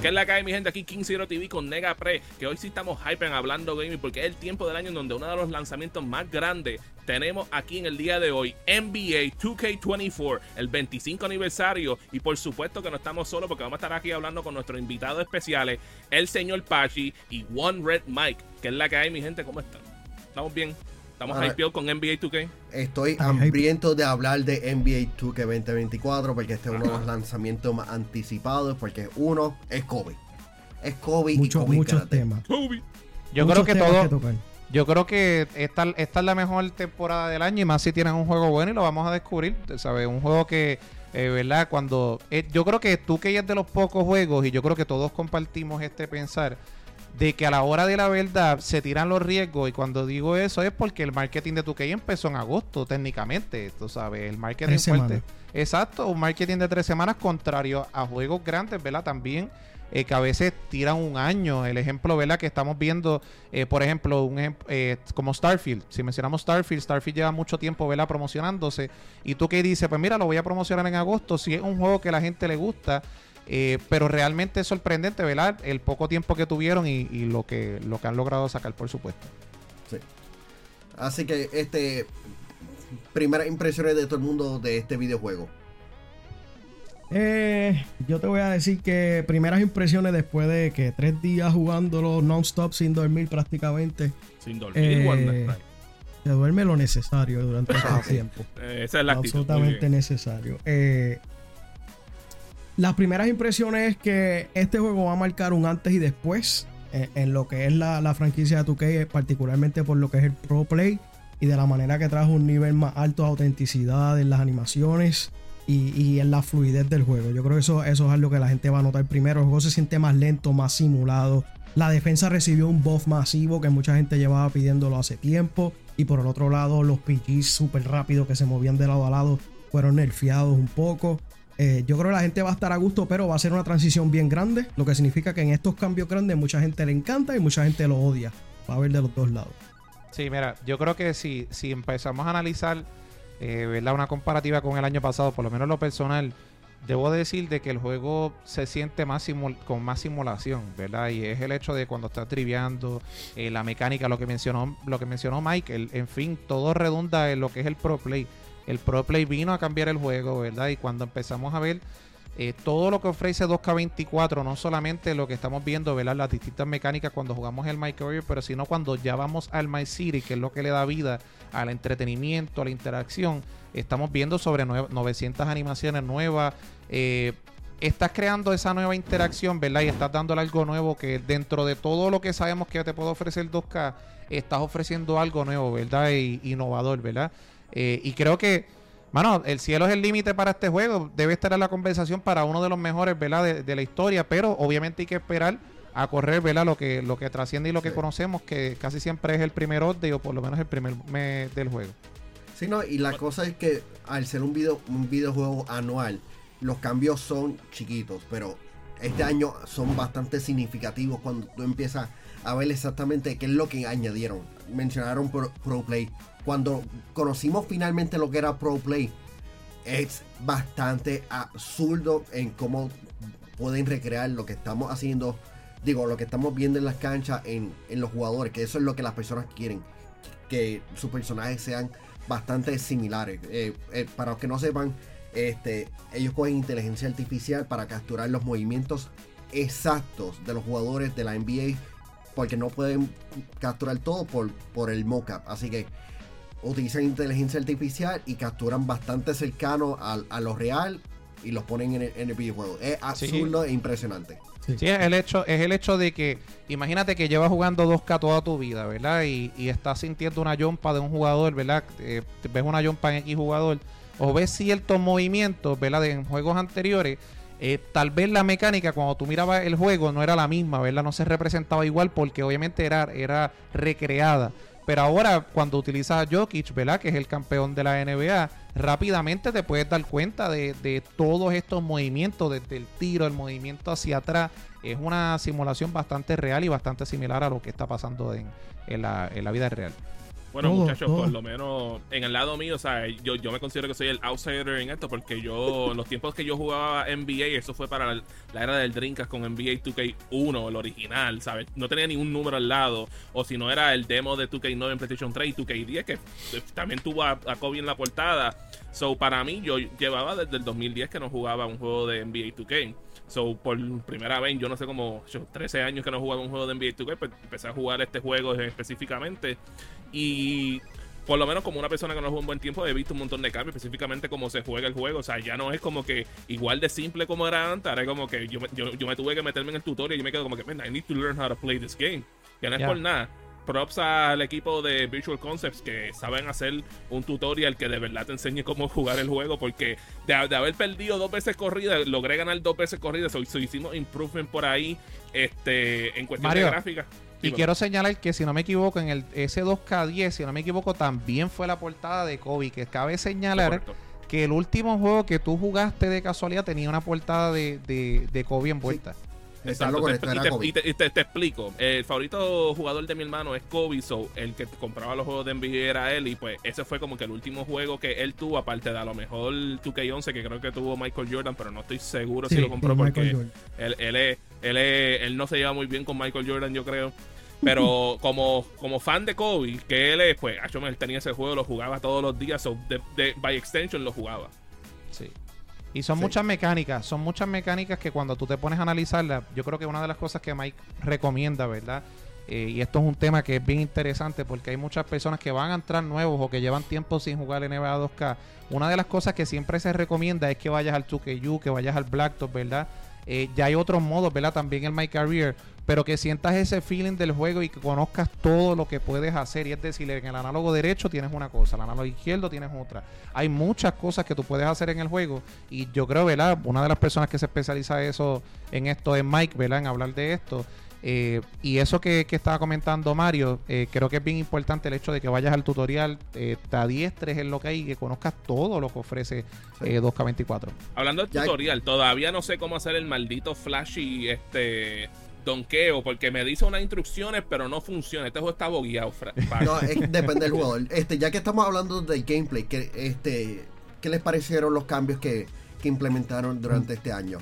¿Qué es la cae, mi gente? Aquí King Zero TV con Nega Pre. Que hoy sí estamos hype en hablando gaming porque es el tiempo del año en donde uno de los lanzamientos más grandes tenemos aquí en el día de hoy NBA 2K24, el 25 aniversario. Y por supuesto que no estamos solos porque vamos a estar aquí hablando con nuestros invitados especiales, el señor Pachi y One Red Mike. ¿Qué es la que hay, mi gente? ¿Cómo están? ¿Estamos bien? ¿Estamos Ah, hypeados con NBA 2K? Estoy hambriento de hablar de NBA 2K 2024 porque este es uno de los lanzamientos más anticipados porque uno es Kobe. Es Kobe Muchos, y Kobe muchos temas. Kobe. Yo Muchos creo que todo. Yo creo que esta, esta es la mejor temporada del año y más si tienen un juego bueno y lo vamos a descubrir. ¿Sabes? Un juego que, eh, ¿verdad? Cuando. eh, yo creo que tú que es de los pocos juegos y yo creo que todos compartimos este pensar de que a la hora de la verdad se tiran los riesgos y cuando digo eso es porque el marketing de 2K empezó en agosto técnicamente, tú sabes, el marketing Tres fuerte. semanas. Exacto, un marketing de tres semanas contrario a juegos grandes, ¿verdad? También eh, que a veces tiran un año. El ejemplo, ¿verdad? Que estamos viendo, eh, por ejemplo, un eh, como Starfield. Si mencionamos Starfield, Starfield lleva mucho tiempo, ¿verdad? Promocionándose. Y tú que dices, pues mira, lo voy a promocionar en agosto. Si es un juego que la gente le gusta. Eh, pero realmente es sorprendente, ¿verdad? El poco tiempo que tuvieron y, y lo que lo que han logrado sacar, por supuesto. Sí. Así que este primeras impresiones de todo el mundo de este videojuego. Eh, yo te voy a decir que primeras impresiones después de que tres días jugándolo non-stop sin dormir prácticamente. Sin dormir, Eh. Se duerme lo necesario durante este tiempo. Eh, esa es la actitud. absolutamente necesario. Eh, las primeras impresiones es que este juego va a marcar un antes y después eh, en lo que es la, la franquicia de 2K, eh, particularmente por lo que es el Pro Play y de la manera que trajo un nivel más alto de autenticidad en las animaciones y, y en la fluidez del juego. Yo creo que eso, eso es algo que la gente va a notar primero. El juego se siente más lento, más simulado. La defensa recibió un buff masivo que mucha gente llevaba pidiéndolo hace tiempo. Y por el otro lado, los PGs súper rápidos que se movían de lado a lado fueron nerfeados un poco. Eh, yo creo que la gente va a estar a gusto, pero va a ser una transición bien grande. Lo que significa que en estos cambios grandes mucha gente le encanta y mucha gente lo odia. Va a haber de los dos lados. Sí, mira, yo creo que si, si empezamos a analizar eh, ¿verdad? una comparativa con el año pasado, por lo menos lo personal, debo decir de que el juego se siente más con más simulación, ¿verdad? Y es el hecho de cuando estás triviando, eh, la mecánica, lo que mencionó, lo que mencionó Michael, en fin, todo redunda en lo que es el Pro Play. El Pro Play vino a cambiar el juego, ¿verdad? Y cuando empezamos a ver eh, todo lo que ofrece 2K24, no solamente lo que estamos viendo, ¿verdad? Las distintas mecánicas cuando jugamos el My Career, pero sino cuando ya vamos al My City, que es lo que le da vida al entretenimiento, a la interacción. Estamos viendo sobre nue- 900 animaciones nuevas. eh, estás creando esa nueva interacción, ¿verdad? Y estás dándole algo nuevo que dentro de todo lo que sabemos que te puede ofrecer 2K, estás ofreciendo algo nuevo, ¿verdad? Y innovador, ¿verdad? Eh, y creo que, mano, el cielo es el límite para este juego. Debe estar en la conversación para uno de los mejores, ¿verdad? De, de la historia, pero obviamente hay que esperar a correr, ¿verdad? Lo que, lo que trasciende y lo que Sí. conocemos, que casi siempre es el primer update o por lo menos el primer mes del juego. Sí, no, y la cosa es que al ser un, video, un videojuego anual, los cambios son chiquitos, pero este año son bastante significativos cuando tú empiezas a ver exactamente qué es lo que añadieron. Mencionaron Pro, Pro Play. Cuando conocimos finalmente lo que era Pro Play, es bastante absurdo en cómo pueden recrear lo que estamos haciendo, digo, lo que estamos viendo en las canchas en, en los jugadores, que eso es lo que las personas quieren, que sus personajes sean bastante similares. Eh, eh, para los que no sepan, este, ellos cogen inteligencia artificial para capturar los movimientos exactos de los jugadores de la NBA, porque no pueden capturar todo por, por el mockup. Así que utilizan inteligencia artificial y capturan bastante cercano a, a lo real y los ponen en el, en el videojuego. Es absurdo e impresionante. Sí. Sí, es el hecho, es el hecho de que, imagínate que llevas jugando 2K toda tu vida, ¿verdad? Y, y estás sintiendo una jumpa de un jugador, ¿verdad? Eh, ves una jumpa en X jugador, o ves ciertos movimientos, ¿verdad? De, en juegos anteriores. eh, tal vez la mecánica cuando tú mirabas el juego no era la misma, ¿verdad? No se representaba igual porque obviamente era, era recreada. Pero ahora cuando utilizas a Jokic, ¿verdad? Que es el campeón de la NBA, rápidamente te puedes dar cuenta de, de todos estos movimientos, desde el tiro, el movimiento hacia atrás. Es una simulación bastante real y bastante similar a lo que está pasando en, en la, en la vida real. Bueno, Todo, muchachos, todo. por lo menos en el lado mío, o sea, yo, yo me considero que soy el outsider en esto porque yo, en los tiempos que yo jugaba NBA, eso fue para la, la era del Dreamcast con NBA 2K1, el original, ¿sabes? No tenía ningún número al lado, o si no era el demo de 2K9 en PlayStation 3 y 2K10, que también tuvo a, a Kobe en la portada. So, para mí, yo llevaba desde el 2010 que no jugaba un juego de NBA 2K. So, por primera vez, yo no sé cómo, yo 13 años que no jugaba un juego de NBA 2K, pues empecé a jugar este juego específicamente. Y por lo menos como una persona que no juega un buen tiempo, he visto un montón de cambios, específicamente cómo se juega el juego. O sea, ya no es como que igual de simple como era antes, ahora es como que yo, me- yo, yo me tuve que meterme en el tutorial y me quedo como que, man, I need to learn how to play this game. Que no es Ya. por nada. Props al equipo de Visual Concepts que saben hacer un tutorial que de verdad te enseñe cómo jugar el juego. Porque de, de haber perdido dos veces corrida, logré ganar dos veces corrida. So, so hicimos improvement por ahí este, en cuestión Mario, de gráfica. Y quiero señalar que si no me equivoco, en el S2K10, si no me equivoco, también fue la portada de Kobe. Que cabe señalar Correcto. que el último juego que tú jugaste de casualidad tenía una portada de, de, de Kobe envuelta. Está Exacto, te- y, te, Kobe. y te- y te- te explico. El favorito jugador de mi hermano es Kobe, so el que compraba los juegos de NBA era él. Y pues ese fue como que el último juego que él tuvo, aparte de a lo mejor 2K11, que creo que tuvo Michael Jordan, pero no estoy seguro si Sí, lo compró sí, porque él, él, es- él, es- él no se lleva muy bien con Michael Jordan, yo creo. Pero como, como fan de Kobe, que él es, pues, él tenía ese juego, lo jugaba todos los días, so de, de- by extension lo jugaba. Sí. Y son Sí. muchas mecánicas, son muchas mecánicas que cuando tú te pones a analizarlas, yo creo que una de las cosas que Mike recomienda, ¿verdad? Eh, y esto es un tema que es bien interesante porque hay muchas personas que van a entrar nuevos o que llevan tiempo sin jugar NBA 2K. Una de las cosas que siempre se recomienda es que vayas al 2KU, que vayas al Blacktop, ¿verdad? Eh, ya hay otros modos, ¿verdad? También el My Career, pero que sientas ese feeling del juego y que conozcas todo lo que puedes hacer. Y es decir, en el análogo derecho tienes una cosa, el análogo izquierdo tienes otra. Hay muchas cosas que tú puedes hacer en el juego y yo creo, ¿verdad? Una de las personas que se especializa eso, en esto es Mike, ¿verdad? En hablar de esto. Eh, y eso que, que estaba comentando Mario, eh, creo que es bien importante el hecho de que vayas al tutorial, eh, te adiestres en lo que hay y que conozcas todo lo que ofrece eh, 2K24. Hablando del tutorial, todavía no sé cómo hacer el maldito flashy este donqueo, porque me dice unas instrucciones, pero no funciona. Este juego está bogueado, No, es- depende del jugador. Este, ya que estamos hablando del gameplay, ¿qué, este, ¿qué les parecieron los cambios que, que implementaron durante este año?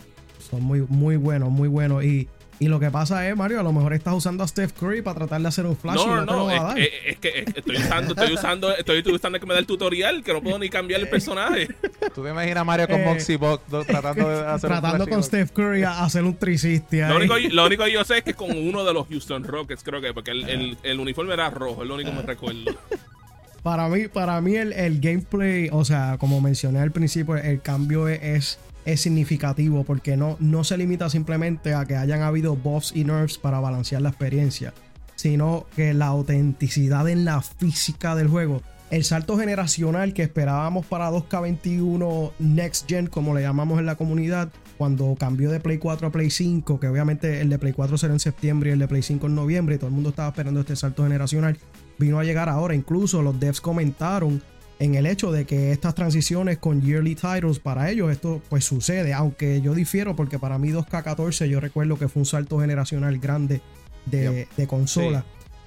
Son muy, muy buenos, muy buenos. Y, y lo que pasa es, Mario, a lo mejor estás usando a Steph Curry para tratar de hacer un flash y No, no, no, te lo no, va a es, dar. es- es que es- estoy usando, estoy usando, estoy usando que me da el tutorial, que no puedo ni cambiar el personaje. Tú te imaginas a Mario con Eh, Moxie Bot do- tratando de hacer un Tratando flashy con? Steph Curry a hacer un 360 Lo único, lo único que yo sé es que con uno de los Houston Rockets, creo que, porque el, el- el uniforme era rojo, es lo único que me recuerdo. Para mí, para mí el, el gameplay, o sea, como mencioné al principio, el cambio es, es, significativo porque no, no se limita simplemente a que hayan habido buffs y nerfs para balancear la experiencia, sino que la autenticidad en la física del juego, el salto generacional que esperábamos para 2K21 Next Gen, como le llamamos en la comunidad, cuando cambió de Play 4 a Play 5, que obviamente el de Play 4 será en septiembre y el de Play 5 en noviembre, y todo el mundo estaba esperando este salto generacional, vino a llegar ahora. Incluso los devs comentaron en el hecho de que estas transiciones con yearly titles para ellos esto pues sucede, aunque yo difiero porque para mí 2K14 yo recuerdo que fue un salto generacional grande de, de consola.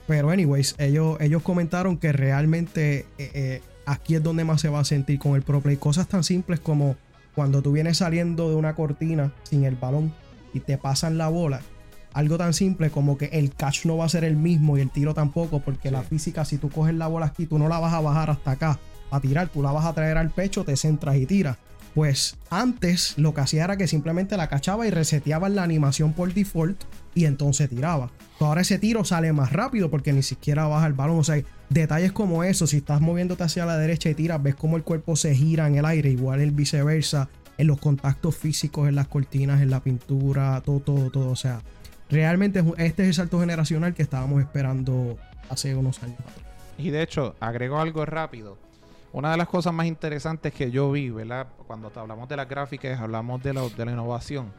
Pero anyways, ellos, ellos comentaron que realmente eh, eh, aquí es donde más se va a sentir con el Pro Play. Cosas tan simples como cuando tú vienes saliendo de una cortina sin el balón y te pasan la bola. Algo tan simple como que el catch no va a ser el mismo y el tiro tampoco, porque la física, si tú coges la bola aquí, tú no la vas a bajar hasta acá a tirar, tú la vas a traer al pecho, te centras y tiras. Pues antes lo que hacía era que simplemente la cachaba y reseteaba la animación por default y entonces tiraba. Ahora ese tiro sale más rápido porque ni siquiera baja el balón. O sea, detalles como eso, si estás moviéndote hacia la derecha y tiras, ves cómo el cuerpo se gira en el aire, igual el viceversa, en los contactos físicos, en las cortinas, en la pintura, todo, todo, todo. O sea, realmente este es el salto generacional que estábamos esperando hace unos años. Y de hecho, agrego algo rápido. Una de las cosas más interesantes que yo vi, ¿verdad? Cuando hablamos de las gráficas, hablamos de la, innovación.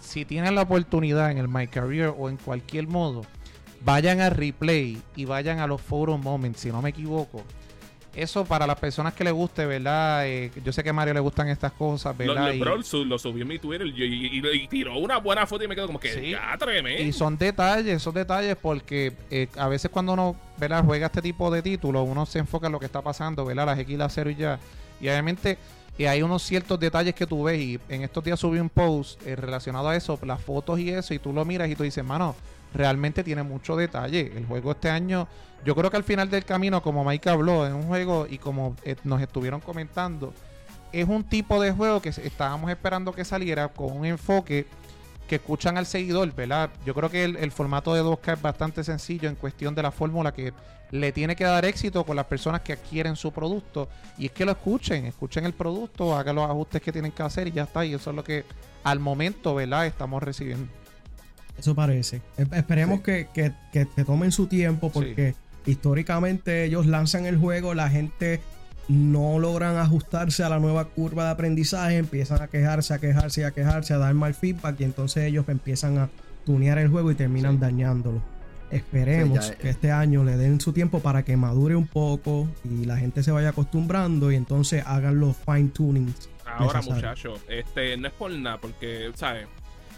Si tienen la oportunidad en el My Career o en cualquier modo, vayan a replay y vayan a los photo moments, si no me equivoco. Eso para las personas que les guste, ¿verdad? Eh, yo sé que a Mario le gustan estas cosas, Lo, ¿verdad? lo- Y- su- lo subió en mi Twitter y, y- y- tiró una buena foto y me quedo como que Sí. ya tremendo. Y son detalles, son detalles porque eh, a veces cuando uno ¿verdad? juega este tipo de títulos, uno se enfoca en lo que está pasando, ¿verdad? Las X, las 0 y ya. Y obviamente eh, hay unos ciertos detalles que tú ves y en estos días subí un post eh, relacionado a eso, las fotos y eso, y tú lo miras y tú dices, mano, realmente tiene mucho detalle. El juego este año, yo creo que al final del camino, como Mike habló, es un juego y como eh, nos estuvieron comentando, es un tipo de juego que estábamos esperando que saliera con un enfoque que escuchan al seguidor, ¿verdad? Yo creo que el, el formato de 2K es bastante sencillo en cuestión de la fórmula que le tiene que dar éxito con las personas que adquieren su producto y es que lo escuchen, escuchen el producto, hagan los ajustes que tienen que hacer y ya está, y eso es lo que al momento, ¿verdad? Estamos recibiendo. Eso parece. Esperemos Sí. que, que- que- que tomen su tiempo porque históricamente ellos lanzan el juego, la gente no logran ajustarse a la nueva curva de aprendizaje, empiezan a quejarse, a quejarse a quejarse, a dar mal feedback y entonces ellos empiezan a tunear el juego y terminan Sí. dañándolo. Esperemos Sí, ya- que este año le den su tiempo para que madure un poco y la gente se vaya acostumbrando y entonces hagan los fine tunings. Ahora, muchachos, este, no es por nada, porque, ¿sabes?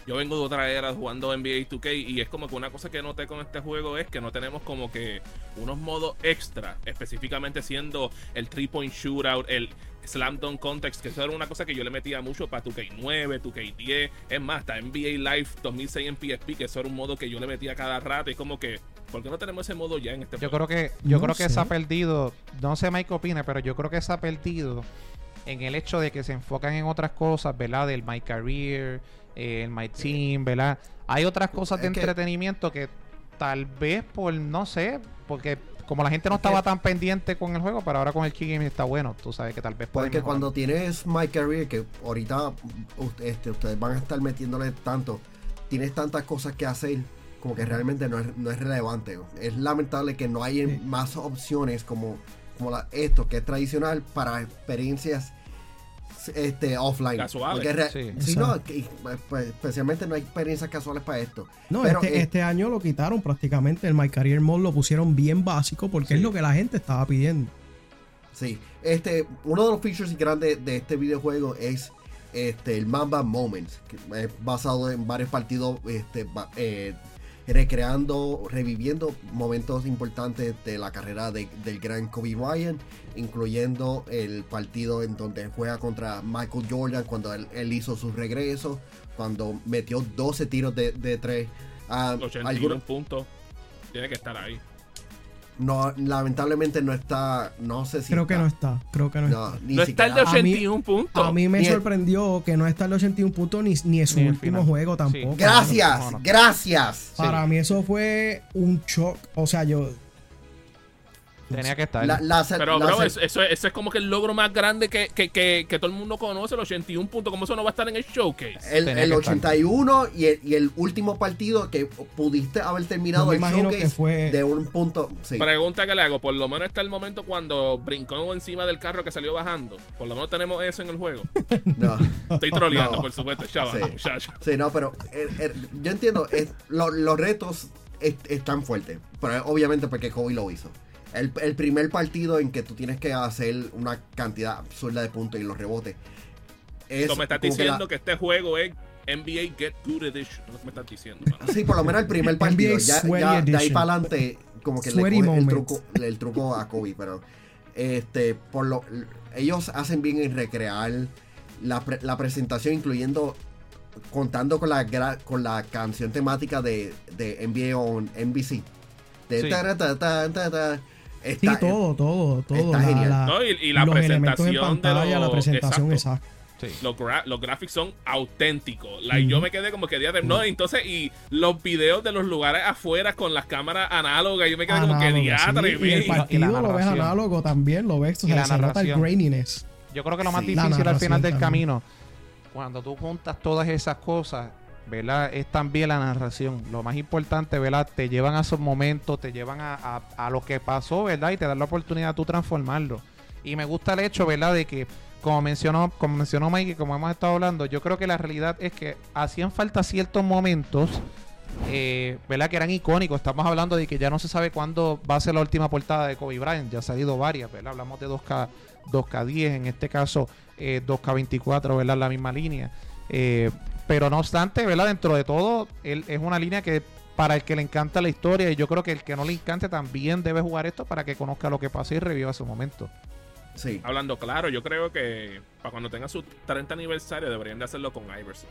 Yo vengo de otra era jugando NBA 2K y es como que una cosa que noté con este juego es que no tenemos como que unos modos extra, específicamente siendo el 3-point shootout, el slam dunk context, que eso era una cosa que yo le metía mucho para 2K9, 2K10, es más, hasta NBA Live 2006 en PSP, que eso era un modo que yo le metía cada rato y es como que, ¿por qué no tenemos ese modo ya en este Yo juego? creo que, yo No creo que se ha perdido, no sé Mike opina, pero yo creo que se ha perdido en el hecho de que se enfocan en otras cosas, ¿verdad? Del My Career, eh, el My Team, ¿verdad? Hay otras cosas de Es entretenimiento que tal vez por, no sé, porque como la gente no estaba tan pendiente con el juego, pero ahora con el Key Game está bueno, tú sabes que tal vez puede Porque mejorar. cuando tienes My Career, que ahorita este, ustedes van a estar metiéndole tanto, tienes tantas cosas que hacer, como que realmente no es, no es relevante. Es lamentable que no hay Sí. más opciones como, como la- esto, que es tradicional para experiencias este, offline. Casuales. Porque re- Sí. sí, no, que- pues, especialmente no hay experiencias casuales para esto. No, Pero, este, eh, este año lo quitaron prácticamente. El My Career Mode lo pusieron bien básico porque es lo que la gente estaba pidiendo. Sí, este, uno de los features grandes de este videojuego es este, el Mamba Moments, que es basado en varios partidos, este, eh, recreando, reviviendo momentos importantes de la carrera de- del gran Kobe Bryant, incluyendo el partido en donde juega contra Michael Jordan cuando él, él hizo su regreso, cuando metió 12 tiros de, de tres. Ah, 81 algunos- puntos. Tiene que estar ahí. No, lamentablemente no está, no sé si Creo que está. no está. Creo que no, No, ni No está el de A mí- 81 puntos. está. A mí me Ni el- sorprendió que no está el 81 puntos ni, ni en su Ni último final. juego tampoco. Sí. Gracias, No, no. gracias. Para mí eso fue un shock. O sea, yo... Tenía que estar. La- la- Pero, la- bro, eso, eso, eso es como que el logro más grande que, que, que, que todo el mundo conoce, el 81 puntos. ¿Cómo eso no va a estar en el showcase? el, tenía el que estar. 81 y el, y el último partido que pudiste haber terminado me el imagino showcase que fue- de un punto. Sí. Pregunta que le hago, por lo menos está el momento cuando brincó encima del carro que salió bajando. Por lo menos tenemos eso en el juego. No. Estoy troleando, No. por supuesto. Ya, Sí. va, ya, ya. Sí, no, pero eh, eh, yo entiendo, es- lo- los retos es- están fuertes, pero obviamente porque Kobe lo hizo. El, el primer partido en que tú tienes que hacer una cantidad absurda de puntos y los rebotes. Es Eso me estás como que la- diciendo que, este juego es NBA Get Good Edition. Me estás diciendo. Sí, por lo menos el primer partido. Ya, ya de ahí para adelante, como que le Sweaty coge el truco, el truco a Kobe. Pero este, por lo, ellos hacen bien en recrear la, pre- la presentación, incluyendo contando con la gra- con la canción temática de, de NBA on NBC. De Sí. ta, ta, ta, Sí, Está- todo, todo, todo. está la- genial. la- No, y, y la los elementos en presentación de los, la presentación exacto. exacta. Sí. Los, gra- los graphics son auténticos. Like. Yo me quedé como que día de... No, entonces, y los videos de los lugares afuera con las cámaras análogas, yo me quedé como que diatre, sí, y el partido la lo ves narración. análogo también, lo ves, o Y sea, la se nota el narración. graininess. Yo creo que lo más Sí. Difícil al final del también. camino, cuando tú juntas todas esas cosas, ¿verdad? Es también la narración. Lo más importante, ¿verdad? Te llevan a esos momentos, te llevan a, a- lo que pasó, ¿verdad? Y te dan la oportunidad de tú transformarlo. Y me gusta el hecho, ¿verdad? De que, como mencionó, como mencionó Mike como hemos estado hablando, yo creo que la realidad es que hacían falta ciertos momentos eh, ¿verdad? Que eran icónicos. Estamos hablando de que ya no se sabe cuándo va a ser la última portada de Kobe Bryant. Ya ha salido varias, ¿verdad? Hablamos de 2K, 2K10, en este caso eh, 2K24, ¿verdad? La misma línea. Eh, pero no obstante, ¿verdad? Dentro de todo, él, es una línea que para el que le encanta la historia, y yo creo que el que no le encante también debe jugar esto para que conozca lo que pasó y reviva su momento. Sí. Hablando claro, yo creo que para cuando tenga su 30 aniversario deberían de hacerlo con Iverson.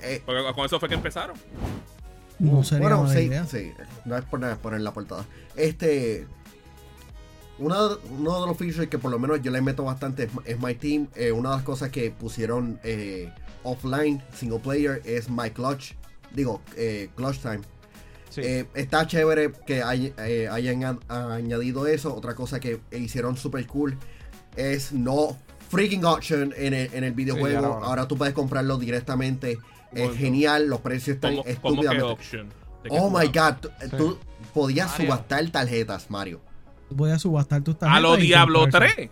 Eh, Porque con eso fue que empezaron. No sería bueno, sí, idea. sí. No es por nada poner la portada. Este. Uno, de- uno de los features que por lo menos yo le meto bastante es, es My Team. Eh, una de las cosas que pusieron eh, offline, single player, es My Clutch. Digo, eh, Clutch Time. Sí. Eh, está chévere que hay- eh, hayan a- añadido eso. Otra cosa que hicieron super cool es no freaking auction en el, en el videojuego. ahora- ahora tú puedes comprarlo directamente. Es genial, los precios están ¿Cómo, estúpidamente. Oh my god, tú, tú podías Mario. subastar tarjetas, Mario. Voy a subastar tus A tarjetas. lo y Diablo comprar 3.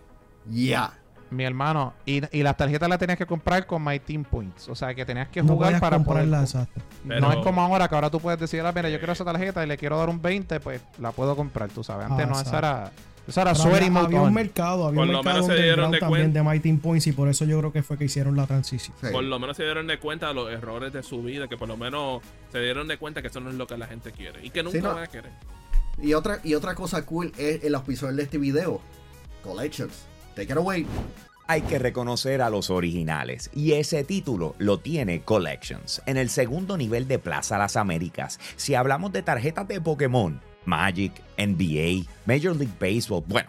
Ya. Mi hermano, y, y las tarjetas las tenías que comprar con My Team Points. O sea, que tenías que eso. No jugar para poder. comprarla, exacto. Pero- No es como ahora que ahora tú puedes decir, ah, mira, yo quiero esa tarjeta y le quiero dar un 20, pues la puedo comprar, tú sabes. Antes Ah, no, esa era. Esa era había, había un mercado, había Por un lo mercado menos se dieron de también de My Team Points y por eso yo creo que fue que hicieron la transición. Sí. Por lo menos se dieron de cuenta de los errores de su vida, que por lo menos se dieron de cuenta que eso no es lo que la gente quiere y que nunca Sí, no. van a querer. Y otra, y otra cosa cool es el auspiciador de este video. Collections. Take it away. Hay que reconocer a los originales y ese título lo tiene Collections en el segundo nivel de Plaza Las Américas. Si hablamos de tarjetas de Pokémon, Magic, NBA, Major League Baseball, bueno,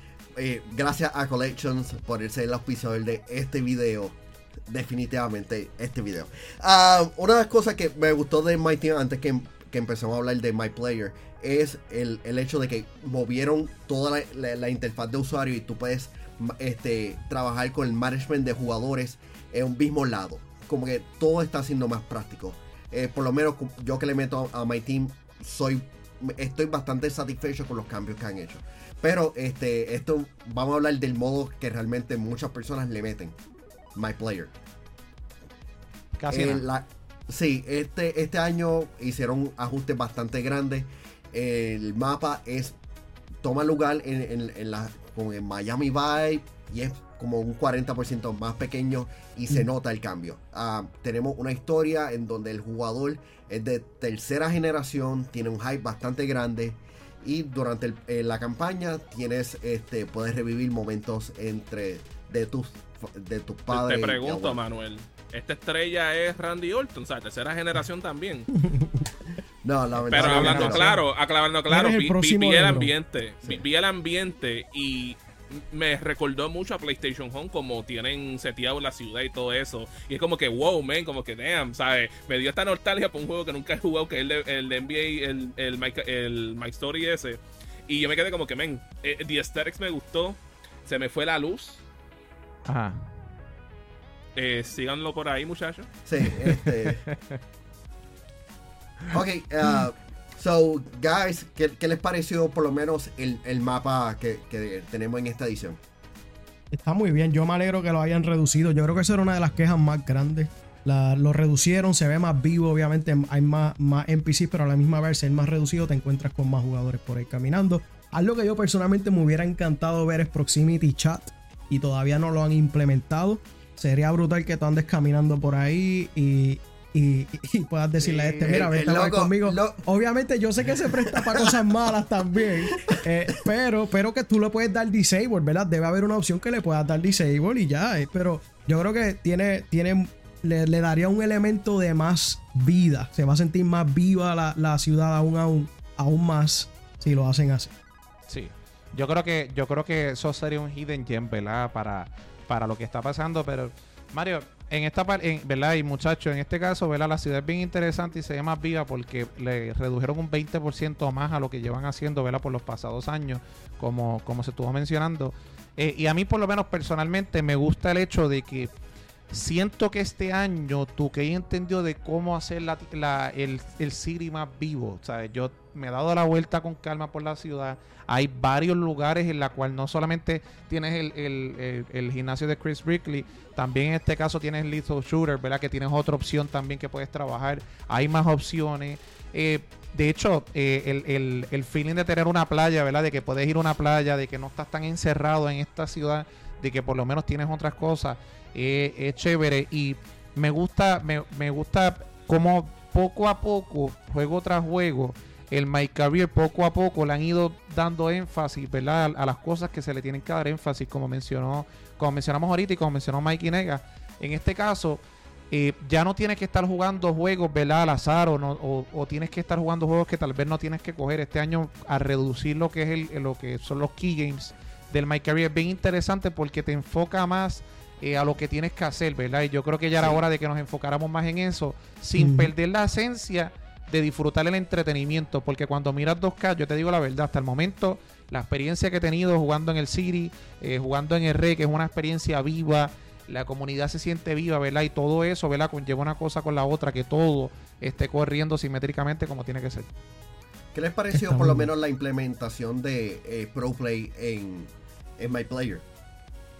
Eh, gracias a Collections por ser el auspiciador de este video. Definitivamente este video. Ah, una de las cosas que me gustó de My Team antes que, que empezamos a hablar de My Player es el, el hecho de que movieron toda la, interfaz de usuario y tú puedes este, trabajar con el management de jugadores en un mismo lado. Como que todo está siendo más práctico. Eh, por lo menos yo que le meto a, a My Team soy estoy bastante satisfecho con los cambios que han hecho. Pero este, esto vamos a hablar del modo que realmente muchas personas le meten. My Player. Casi Eh, la- sí, este, este año hicieron ajustes bastante grandes. El mapa es toma lugar en, en- en la, con el Miami Vibe y es como un 40% más pequeño y se nota el cambio. Ah, tenemos una historia en donde el jugador es de tercera generación, tiene un hype bastante grande y durante el- eh, la campaña tienes este puedes revivir momentos entre de tus de tus padres. Te pregunto. Manuel. Esta estrella es Randy Orton, o sea, tercera generación también. No, la verdad Pero es que hablando claro, aclarando claro, vi, vi- próximo vi el ambiente, vi, Sí. vi el ambiente y me recordó mucho a PlayStation Home como tienen seteado la ciudad y todo eso. Y es como que, wow, man, como que, damn, ¿sabes? Me dio esta nostalgia por un juego que nunca he jugado, que es el de, el de NBA, el, el, My, el My Story ese. Y yo me quedé como que, man, eh, The Aesthetics me gustó, se me fue la luz. Ajá. Eh, síganlo por ahí, muchachos. Sí, este. ok, uh, so, guys, ¿qué, les pareció por lo menos el, el mapa que, que tenemos en esta edición? Está muy bien, yo me alegro que lo hayan reducido. Yo creo que esa era una de las quejas más grandes. Lo reducieron, se ve más vivo, obviamente hay más, más NPCs, pero a la misma vez, ser más reducido, te encuentras con más jugadores por ahí caminando. Algo que yo personalmente me hubiera encantado ver es Proximity Chat y todavía no lo han implementado. Sería brutal que tú andes caminando por ahí y, y- y puedas decirle a este, mira, el a conmigo. lo- Obviamente yo sé que se presta para cosas malas también, eh, pero, pero que tú le puedes dar disable, ¿verdad? Debe haber una opción que le puedas dar disable y ya, eh, pero yo creo que tiene, tiene le, le daría un elemento de más vida, se va a sentir más viva la, la ciudad aún, aún, aún más si lo hacen así. Sí. Yo creo que, yo creo que eso sería un hidden gem, ¿verdad? Para, para lo que está pasando. Pero, Mario, en esta parte, ¿verdad? Y muchachos, en este caso, ¿verdad? La ciudad es bien interesante y se ve más viva porque le redujeron un 20% más a lo que llevan haciendo, ¿verdad? Por los pasados años, como, como se estuvo mencionando. Eh, y a mí, por lo menos personalmente, me gusta el hecho de que siento que este año que entendió de cómo hacer la, el, el City más vivo. ¿sabes? Yo me he dado la vuelta con calma por la ciudad. Hay varios lugares en la cual no solamente tienes el, gimnasio de Chris Brickley, también en este caso tienes Little Shooter, ¿verdad? Que tienes otra opción también que puedes trabajar. Hay más opciones. Eh, de hecho, eh, el, feeling de tener una playa, ¿verdad? De que puedes ir a una playa, de que no estás tan encerrado en esta ciudad, de que por lo menos tienes otras cosas, eh, es chévere. Y me gusta, me, me gusta como poco a poco, juego tras juego, el My Career poco a poco le han ido dando énfasis, ¿verdad? A, las cosas que se le tienen que dar énfasis, como mencionó, como mencionamos ahorita y como mencionó Mikey Nega. En este caso, eh, ya no tienes que estar jugando juegos, ¿verdad? Al azar o, no, o, tienes que estar jugando juegos que tal vez no tienes que coger este año a reducir lo que es el, lo que son los key games del My Career. Es bien interesante porque te enfoca más eh, a lo que tienes que hacer, ¿verdad? Y yo creo que ya era hora de que nos enfocáramos más en eso, sin perder la esencia de disfrutar el entretenimiento, porque cuando miras 2K, yo te digo la verdad, hasta el momento, la experiencia que he tenido jugando en el City, eh, jugando en el Rey, que es una experiencia viva, la comunidad se siente viva, ¿verdad? Y todo eso, ¿verdad? Conlleva una cosa con la otra, que todo esté corriendo simétricamente como tiene que ser. ¿Qué les pareció por lo menos la implementación de eh, ProPlay en, en My Player?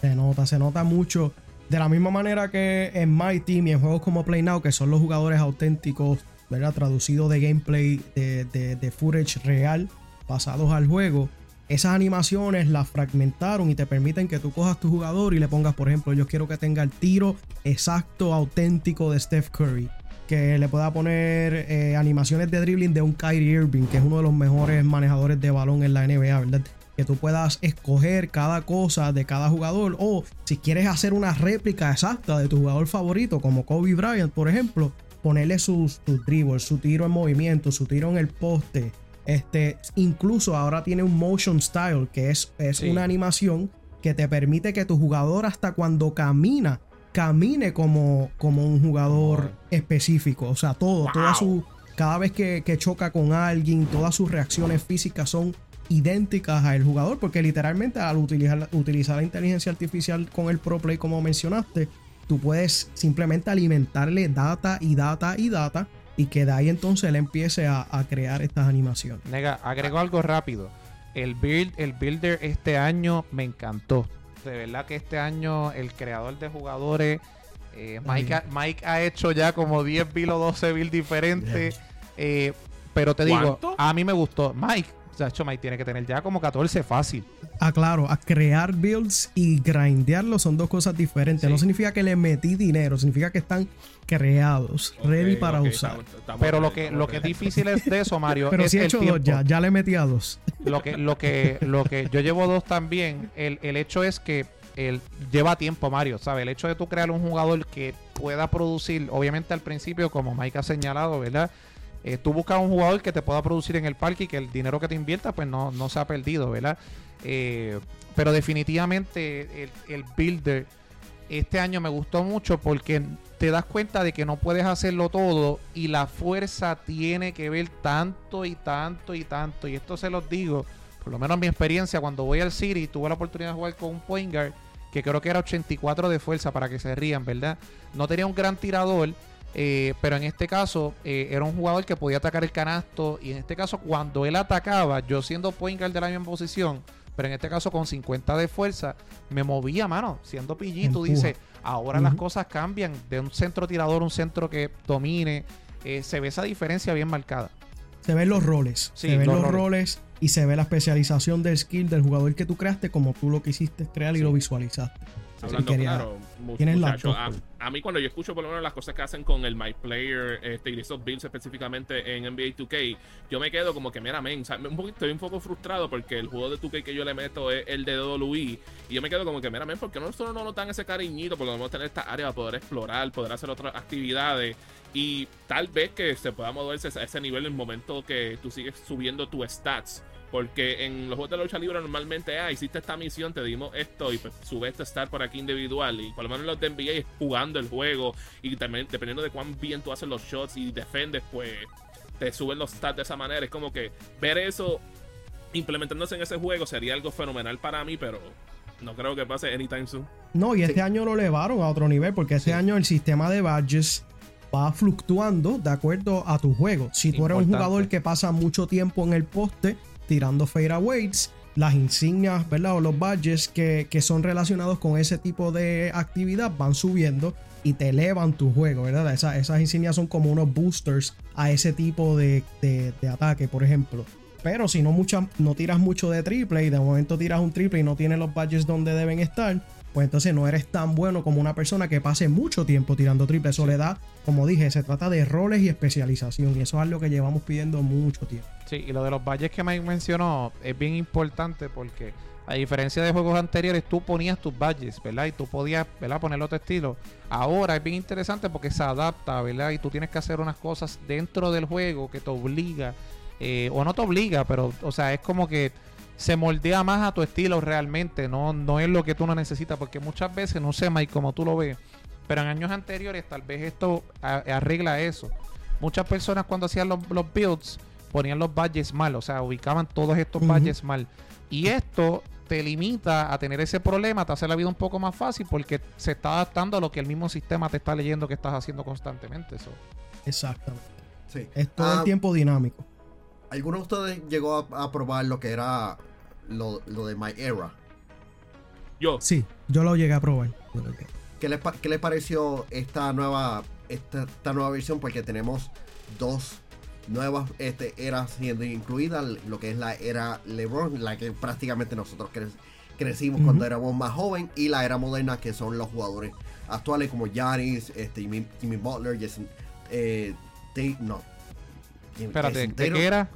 Se nota, se nota mucho. De la misma manera que en My Team y en juegos como Play Now, que son los jugadores auténticos ¿verdad? traducido de gameplay de, de, footage real pasados al juego. Esas animaciones las fragmentaron y te permiten que tú cojas tu jugador y le pongas, por ejemplo, yo quiero que tenga el tiro exacto, auténtico de Steph Curry. Que le pueda poner eh, animaciones de dribbling de un Kyrie Irving, que es uno de los mejores manejadores de balón en la NBA, ¿verdad? Que tú puedas escoger cada cosa de cada jugador. O si quieres hacer una réplica exacta de tu jugador favorito, como Kobe Bryant, por ejemplo, ponerle sus, dribbles, su tiro en movimiento, su tiro en el poste. Este, incluso ahora tiene un motion style, que es, es una animación que te permite que tu jugador hasta cuando camina, camine como, como un jugador específico. O sea, todo, toda su, cada vez que, que, choca con alguien, todas sus reacciones físicas son idénticas al jugador, porque literalmente al utilizar, utilizar la inteligencia artificial con el Pro Play, como mencionaste, tú puedes simplemente alimentarle data y data y data y que de ahí entonces él empiece a, crear estas animaciones. Nega, agrego algo rápido. El build, el builder este año me encantó. De verdad que este año el creador de jugadores, eh, Mike, ha, Mike, ha, hecho ya como 10 build o 12 build diferentes. Eh, pero te digo, a mí me gustó. Mike, o sea, hecho, Mike tiene que tener ya como 14 fácil. Ah, claro, a crear builds y grindearlos son dos cosas diferentes. No significa que le metí dinero, significa que están creados, ready para usar. Pero lo que, lo que es difícil es de eso, Mario. Pero si he hecho dos ya, ya le metí a dos. Lo que, lo que, lo que yo llevo dos también, el, el hecho es que el, lleva tiempo, Mario, ¿sabes? El hecho de tú crear un jugador que pueda producir, obviamente al principio, como Mike ha señalado, ¿verdad? Eh, tú buscas un jugador que te pueda producir en el parque y que el dinero que te invierta pues no, no se ha perdido, ¿verdad? Eh, pero definitivamente el, builder este año me gustó mucho porque te das cuenta de que no puedes hacerlo todo y la fuerza tiene que ver tanto y tanto y tanto. Y esto se los digo, por lo menos mi experiencia cuando voy al City tuve la oportunidad de jugar con un point guard que creo que era 84 de fuerza para que se rían, ¿verdad? No tenía un gran tirador eh, pero en este caso eh, era un jugador que podía atacar el canasto. Y en este caso, cuando él atacaba, yo siendo point guard de la misma posición, pero en este caso con 50 de fuerza, me movía, mano. Siendo PG, tú dices, ahora las cosas cambian de un centro tirador, un centro que domine. Eh, se ve esa diferencia bien marcada. Se ven los roles. se ven los, roles. Y se ve la especialización del skill del jugador que tú creaste como tú lo quisiste crear y lo visualizaste. Hablando claro, a, mí cuando yo escucho por lo menos las cosas que hacen con el My Player este, y esos builds específicamente en NBA 2K, yo me quedo como que, mira, men, un estoy un poco frustrado porque el juego de 2K que yo le meto es el de WWE y yo me quedo como que, mira, men, ¿por qué nosotros no nos dan ese cariñito? Porque vamos a tener esta área para poder explorar, poder hacer otras actividades y tal vez que se pueda moverse a ese nivel en el momento que tú sigues subiendo tus stats Porque en los juegos de lucha libre normalmente, ah, hiciste esta misión, te dimos esto y pues sube este star por aquí individual. Y por lo menos los de NBA es jugando el juego y también dependiendo de cuán bien tú haces los shots y defendes, pues te suben los stats de esa manera. Es como que ver eso implementándose en ese juego sería algo fenomenal para mí, pero no creo que pase anytime soon. No, y este año lo elevaron a otro nivel porque este año el sistema de badges va fluctuando de acuerdo a tu juego. Si tú eres un jugador que pasa mucho tiempo en el poste tirando fadeaways, las insignias, ¿verdad? O los badges que, que son relacionados con ese tipo de actividad van subiendo y te elevan tu juego, ¿verdad? Esa- esas insignias son como unos boosters a ese tipo de, de- ataque, por ejemplo. Pero si no, no tiras mucho de triple y de momento tiras un triple y no tienes los badges donde deben estar, pues entonces no eres tan bueno como una persona que pase mucho tiempo tirando triple. Eso le da, como dije, se trata de roles y especialización. Y eso es algo que llevamos pidiendo mucho tiempo. Sí, y lo de los valles que Mike mencionó es bien importante porque a diferencia de juegos anteriores, tú ponías tus valles, ¿verdad? Y tú podías, ¿verdad? Ponerlo a tu estilo. Ahora es bien interesante porque se adapta, ¿verdad? Y tú tienes que hacer unas cosas dentro del juego que te obliga, eh, o no te obliga, pero, o sea, es como que se moldea más a tu estilo realmente, no, no es lo que tú no necesitas, porque muchas veces, no sé, Mike, como tú lo ves, pero en años anteriores tal vez esto a- arregla eso. Muchas personas cuando hacían los, los builds ponían los badges mal, o sea, ubicaban todos estos badges mal. Y esto te limita a tener ese problema, te hace la vida un poco más fácil porque se está adaptando a lo que el mismo sistema te está leyendo que estás haciendo constantemente. Eso. Exactamente. Sí. Es todo Ah, el tiempo dinámico. ¿Alguno de ustedes llegó a, a probar lo que era lo, lo de My Era? Yo, Sí, yo lo llegué a probar. ¿Qué les, pa- qué les pareció esta nueva, esta, esta nueva versión? Porque tenemos dos nuevas este, eras siendo incluidas, lo que es la era LeBron, la que prácticamente nosotros cre- crecimos cuando éramos más joven, y la era moderna, que son los jugadores actuales como Giannis, este, Jimmy, Jimmy Butler, Jason, eh, Tate- no. Espérate, Jason ¿de Tatum, qué era?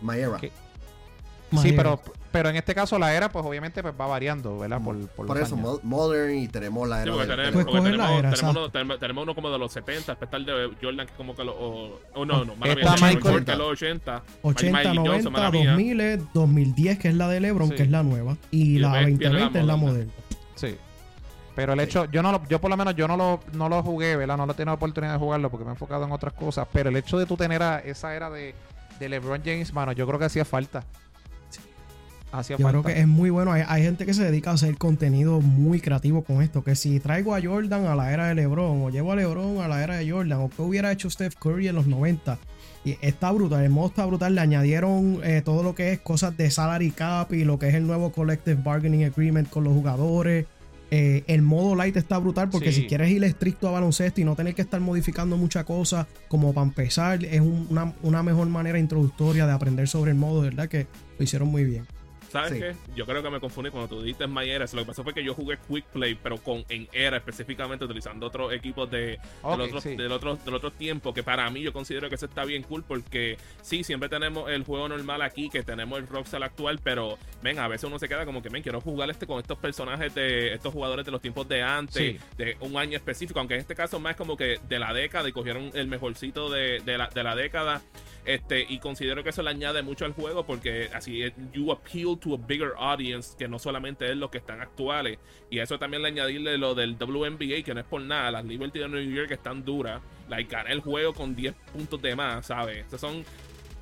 My Era. ¿Qué? Sí, pero, pero en este caso la era, pues obviamente pues, va variando, ¿verdad? Por, por, Por los eso, años. mo- Modern y tenemos la Sí, era porque del- tenemos, Pues porque coger la tenemos, era, tenemos uno, tenemos, tenemos uno como de los 70, después está el de Jordan, que es como que los. O, o no, no, Está mía, Michael- Jordan, que es los 80. 80, Magic Johnson, 90, mala mía. 2000, 2010, que es la de LeBron, Sí. que es la nueva. Y, Y la después viene la 2020 es la moderna. Sí. Pero el hecho, yo no lo, yo por lo menos yo no lo, no lo jugué, ¿verdad? No lo he tenido oportunidad de jugarlo porque me he enfocado en otras cosas. Pero el hecho de tú tener a esa era de, de LeBron James, mano, yo creo que hacía falta. Hacía Yo falta. creo que es muy bueno. Hay, hay gente que se dedica a hacer contenido muy creativo con esto. Que si traigo a Jordan a la era de LeBron, o llevo a LeBron a la era de Jordan, o que hubiera hecho Steph Curry en los 90. Y está brutal, el modo está brutal. Le añadieron eh, todo lo que es cosas de salary cap y lo que es el nuevo collective bargaining agreement con los jugadores. Eh, el modo light está brutal porque Sí. si quieres ir estricto a baloncesto y no tener que estar modificando muchas cosas, como para empezar, es un- una, una mejor manera introductoria de aprender sobre el modo, ¿verdad? Que lo hicieron muy bien. ¿Sabes Sí. qué? Yo creo que me confundí cuando tú dijiste My Era. Lo que pasó fue que yo jugué Quick Play, pero con en Era específicamente, utilizando otros equipos de, Ok, del, otro, sí. del, otro, del otro tiempo. Que para mí yo considero que eso está bien cool porque sí, siempre tenemos el juego normal aquí, que tenemos el Rockstar actual, pero ven, a veces uno se queda como que, ven, quiero jugar este con estos personajes de estos jugadores de los tiempos de antes, Sí. de un año específico, aunque en este caso más como que de la década y cogieron el mejorcito de, de la, de la década. Este, y considero que eso le añade mucho al juego porque así you appeal to a bigger audience que no solamente es los que están actuales. Y eso también le añadirle lo del WNBA, que no es por nada. Las Liberty de New York están duras. Like, gané el juego con 10 puntos de más, ¿sabes? Esos son.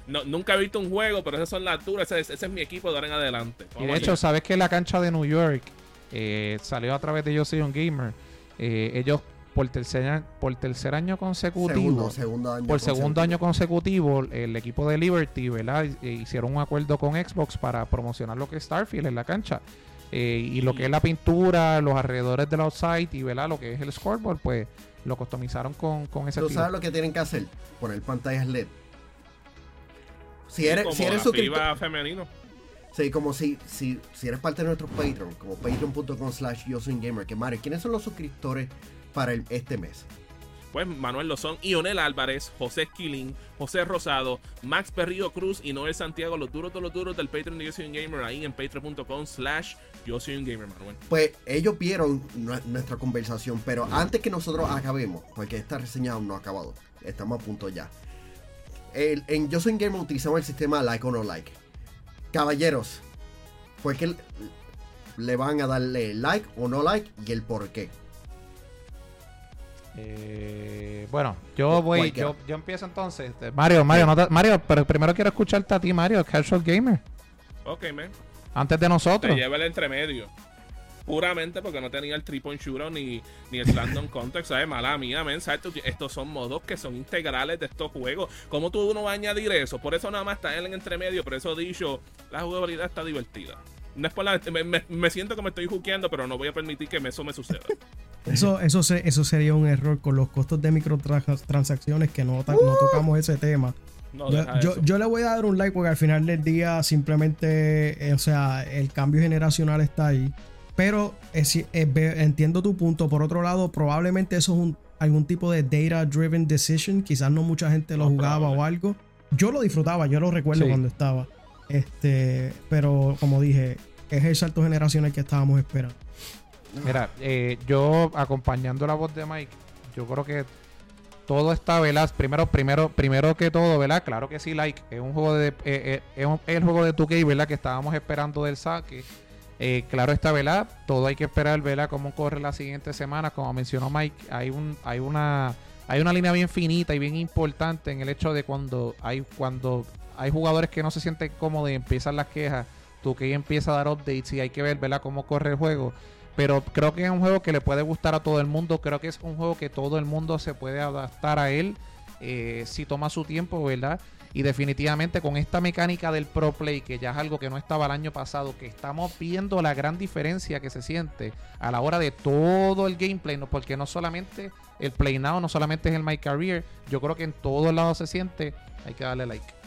No, nunca he visto un juego, pero esas son las alturas. Ese, es- ese es mi equipo de ahora en adelante. Y de hecho, sabes que la cancha de New York eh, salió a través de Yo Soy un Gamer. Eh, ellos por tercer, por tercer año consecutivo, Segundo, segundo año por segundo año consecutivo, el equipo de Liberty, ¿verdad? Eh, Hicieron un acuerdo con Xbox para promocionar lo que es Starfield en la cancha. Eh, y lo que es la pintura, los alrededores del outside y ¿verdad? lo que es el scoreboard, pues lo customizaron con, con ese ¿Tú estilo. sabes lo que tienen que hacer? Poner pantallas LED. Si Sí, eres, como si eres suscriptor, femenino. sí, como si, si, si eres parte de nuestro Patreon, como patreon.com slash yo soy gamer, que Mario, ¿quiénes son los suscriptores para el- este mes? Pues Manuel Lozón, Ionel Álvarez, José Esquilín, José Rosado, Max Perrillo Cruz y Noel Santiago, los duros de los duros del Patreon de Yo Soy un Gamer, ahí en patreon.com slash Yo Soy un Gamer, Manuel. Pues ellos vieron nue- nuestra conversación, pero antes que nosotros acabemos, porque esta reseña aún no ha acabado, estamos a punto ya. El- en Yo Soy Gamer utilizamos el sistema like o no like. Caballeros, ¿por qué le van a darle like o no like y el por qué? Eh, bueno, yo voy, Cualquiera. yo, yo empiezo entonces. Este, Mario, Mario, no te- Mario, pero primero quiero escucharte a ti, Mario, Casual Gamer, Ok, man. antes de Te nosotros. lleva el entremedio. Puramente porque no tenía el 3 point shooter ni, ni el random context, ¿sabes? Mala mía, men, ¿sabes? Tú- Estos son modos que son integrales de estos juegos. ¿Cómo tú no vas a añadir eso? Por eso nada más está en el entremedio, por eso dicho, la jugabilidad está divertida. No es por la, me, me- me siento que me estoy juqueando, pero no voy a permitir que eso me suceda. Eso, eso, se- eso sería un error con los costos de microtransacciones que no, ta- no tocamos ese tema. No, Yo, yo, yo le voy a dar un like porque al final del día simplemente, eh, o sea, el cambio generacional está ahí. Pero eh, sí, eh, entiendo tu punto. Por otro lado, probablemente eso es un, algún tipo de data driven decision. Quizás no mucha gente lo No, jugaba probable. o algo. Yo lo disfrutaba, yo lo recuerdo Sí. cuando estaba. Este, pero como dije, es el salto generacional que estábamos esperando. Mira, eh, yo acompañando la voz de Mike, yo creo que todo está, ¿verdad? Primero, primero, primero que todo, ¿verdad? Claro que sí, like, es un juego de, eh, eh, es el juego de 2K, ¿verdad? Que estábamos esperando del saque. Eh, claro está, ¿verdad? Todo hay que esperar, ¿verdad? Cómo corre la siguiente semana. Como mencionó Mike, hay un, hay una, hay una línea bien finita y bien importante en el hecho de cuando hay, cuando hay jugadores que no se sienten cómodos y empiezan las quejas, 2K empieza a dar updates y hay que ver, ¿verdad? Cómo corre el juego. Pero creo que es un juego que le puede gustar a todo el mundo. Creo que es un juego que todo el mundo se puede adaptar a él eh, si toma su tiempo, ¿verdad? Y definitivamente con esta mecánica del Pro Play, que ya es algo que no estaba el año pasado, que estamos viendo la gran diferencia que se siente a la hora de todo el gameplay, ¿no? porque no solamente el Play Now, no solamente es el My Career, yo creo que en todos lados se siente, hay que darle like.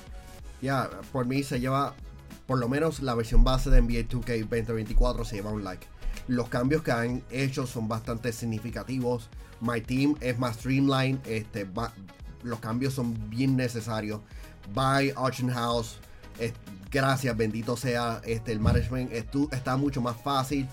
Ya, por mí se lleva, por lo menos la versión base de NBA 2K 2024 se lleva un like. Los cambios que han hecho son bastante significativos. My Team es más streamlined. Este, va- los cambios son bien necesarios. By Auction House. es- gracias, bendito sea. Este, el management estu- está mucho más fácil.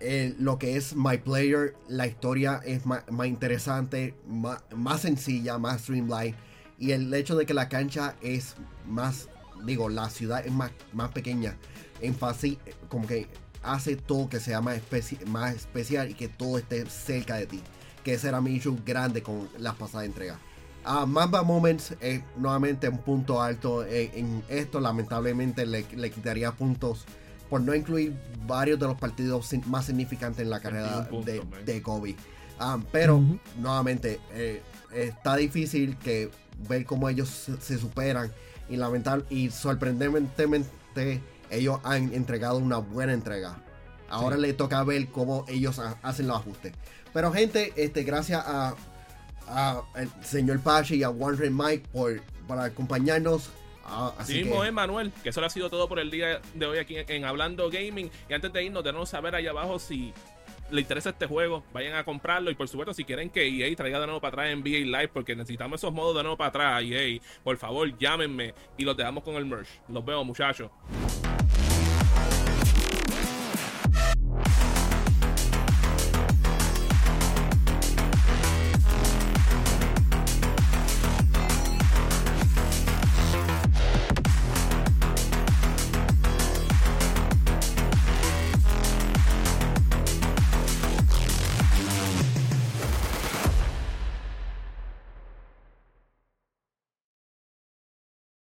Eh, lo que es My Player, la historia es ma- más, interesante, ma- más sencilla, más streamlined. Y el hecho de que la cancha es más, digo, la ciudad es más, más pequeña, en fácil, como que hace todo que sea más, especi- más especial y que todo esté cerca de ti. Que ese era mi issue grande con las pasadas entregas. Ah, Mamba Moments es nuevamente un punto alto en, en esto. Lamentablemente le, le quitaría puntos por no incluir varios de los partidos más significantes en la carrera 21 puntos, de, man. de Kobe. Ah, pero nuevamente eh, está difícil que ver cómo ellos se, se superan y lamentable y sorprendentemente ellos han entregado una buena entrega. Ahora Sí. le toca ver cómo ellos ha- hacen los ajustes. Pero gente, este gracias a, a el señor Pachi y a Warren Mike por, por acompañarnos. Ah, Así así mismo que, es, Manuel, que eso ha sido todo por el día de hoy aquí en, en Hablando Gaming. Y antes de irnos, denos saber ahí abajo si le interesa este juego, vayan a comprarlo. Y por supuesto, si quieren que EA traiga de nuevo para atrás NBA Live, porque necesitamos esos modos de nuevo para atrás, EA, por favor, llámenme y los dejamos con el merch. Los veo, muchachos.